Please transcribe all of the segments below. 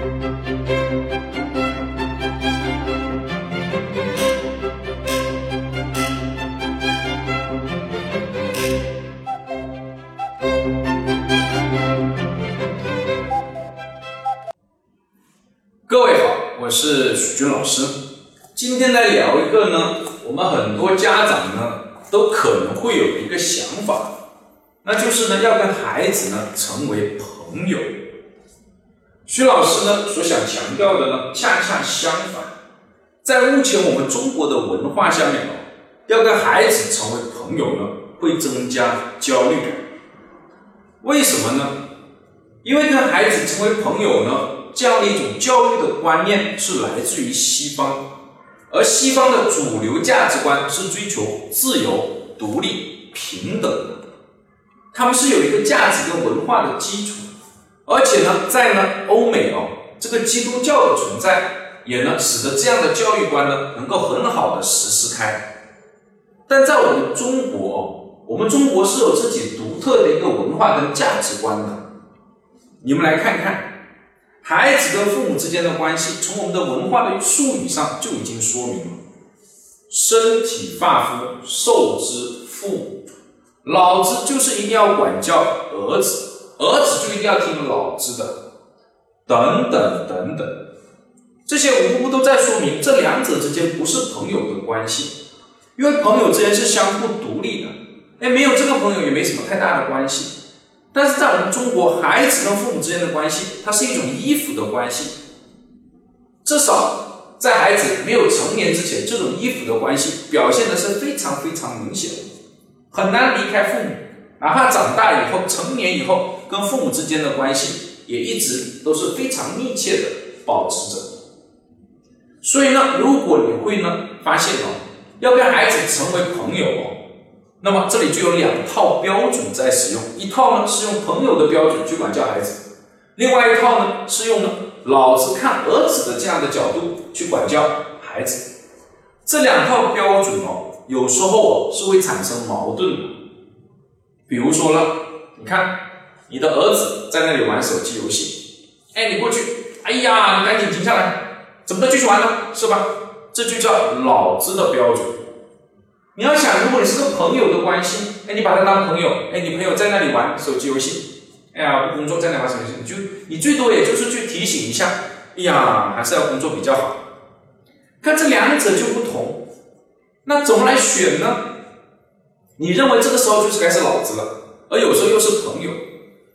各位好，我是许军老师。今天来聊一个呢，我们很多家长呢都可能会有一个想法，那就是呢要跟孩子呢成为朋友。徐老师呢所想强调的呢，恰恰相反，在目前我们中国的文化下面哦，要跟孩子成为朋友呢，会增加焦虑感。为什么呢？因为跟孩子成为朋友呢。这样的一种教育的观念是来自于西方，而西方的主流价值观是追求自由、独立、平等的，他们是有一个价值跟文化的基础，而且呢，在呢欧美哦，这个基督教的存在也呢使得这样的教育观呢能够很好的实施开，但在我们中国，我们中国是有自己独特的一个文化跟价值观的，你们来看看。孩子跟父母之间的关系，从我们的文化的术语上就已经说明了：身体发肤受之父母，老子就是一定要管教儿子，儿子就一定要听老子的，等等等等，这些无不都在说明这两者之间不是朋友的关系，因为朋友之间是相互独立的，哎，没有这个朋友也没什么太大的关系。但是在我们中国，孩子跟父母之间的关系，它是一种依附的关系。至少在孩子没有成年之前，这种依附的关系表现的是非常非常明显的，很难离开父母。哪怕长大以后，成年以后，跟父母之间的关系也一直都是非常密切的保持着。所以呢，如果你会呢发现哦，要跟孩子成为朋友哦。那么这里就有两套标准在使用，一套呢是用朋友的标准去管教孩子，另外一套呢是用呢老子看儿子的这样的角度去管教孩子。这两套标准哦，有时候哦是会产生矛盾的。比如说呢，你看你的儿子在那里玩手机游戏，哎，你过去，哎呀，你赶紧停下来，怎么能继续玩呢？是吧？这就叫老子的标准。你要想，如果你是个朋友的关系，哎，你把他当朋友，哎，你朋友在那里玩手机游戏，哎呀，不工作在那玩手机游戏，你就你最多也就是去提醒一下，哎呀，还是要工作比较好。看这两者就不同，那怎么来选呢？你认为这个时候就是该是老子了，而有时候又是朋友，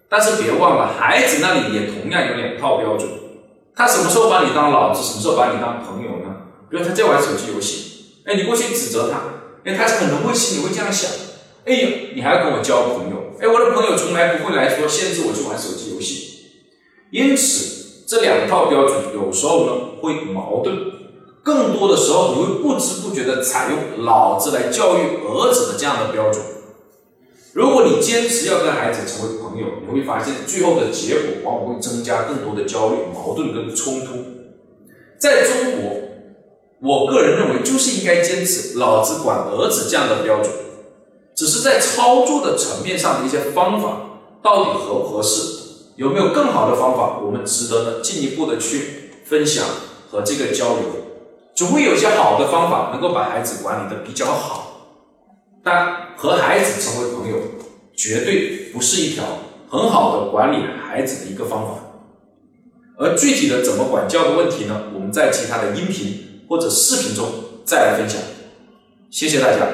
但是别忘了，孩子那里也同样有两套标准，他什么时候把你当老子，什么时候把你当朋友呢？比如他在玩手机游戏，哎，你过去指责他。哎，他可能会心里会这样想：哎呀，你还要跟我交朋友？哎，我的朋友从来不会来说限制我去玩手机游戏。因此，这两套标准有时候呢会矛盾，更多的时候你会不知不觉的采用老子来教育儿子的这样的标准。如果你坚持要跟孩子成为朋友，你会发现最后的结果往往会增加更多的焦虑、矛盾跟冲突。在中国。我个人认为，就是应该坚持“老子管儿子”这样的标准，只是在操作的层面上的一些方法到底合不合适，有没有更好的方法，我们值得呢进一步的去分享和这个交流。总会有一些好的方法能够把孩子管理的比较好，但和孩子成为朋友，绝对不是一条很好的管理孩子的一个方法。而具体的怎么管教的问题呢？我们在其他的音频。或者视频中再来分享，谢谢大家。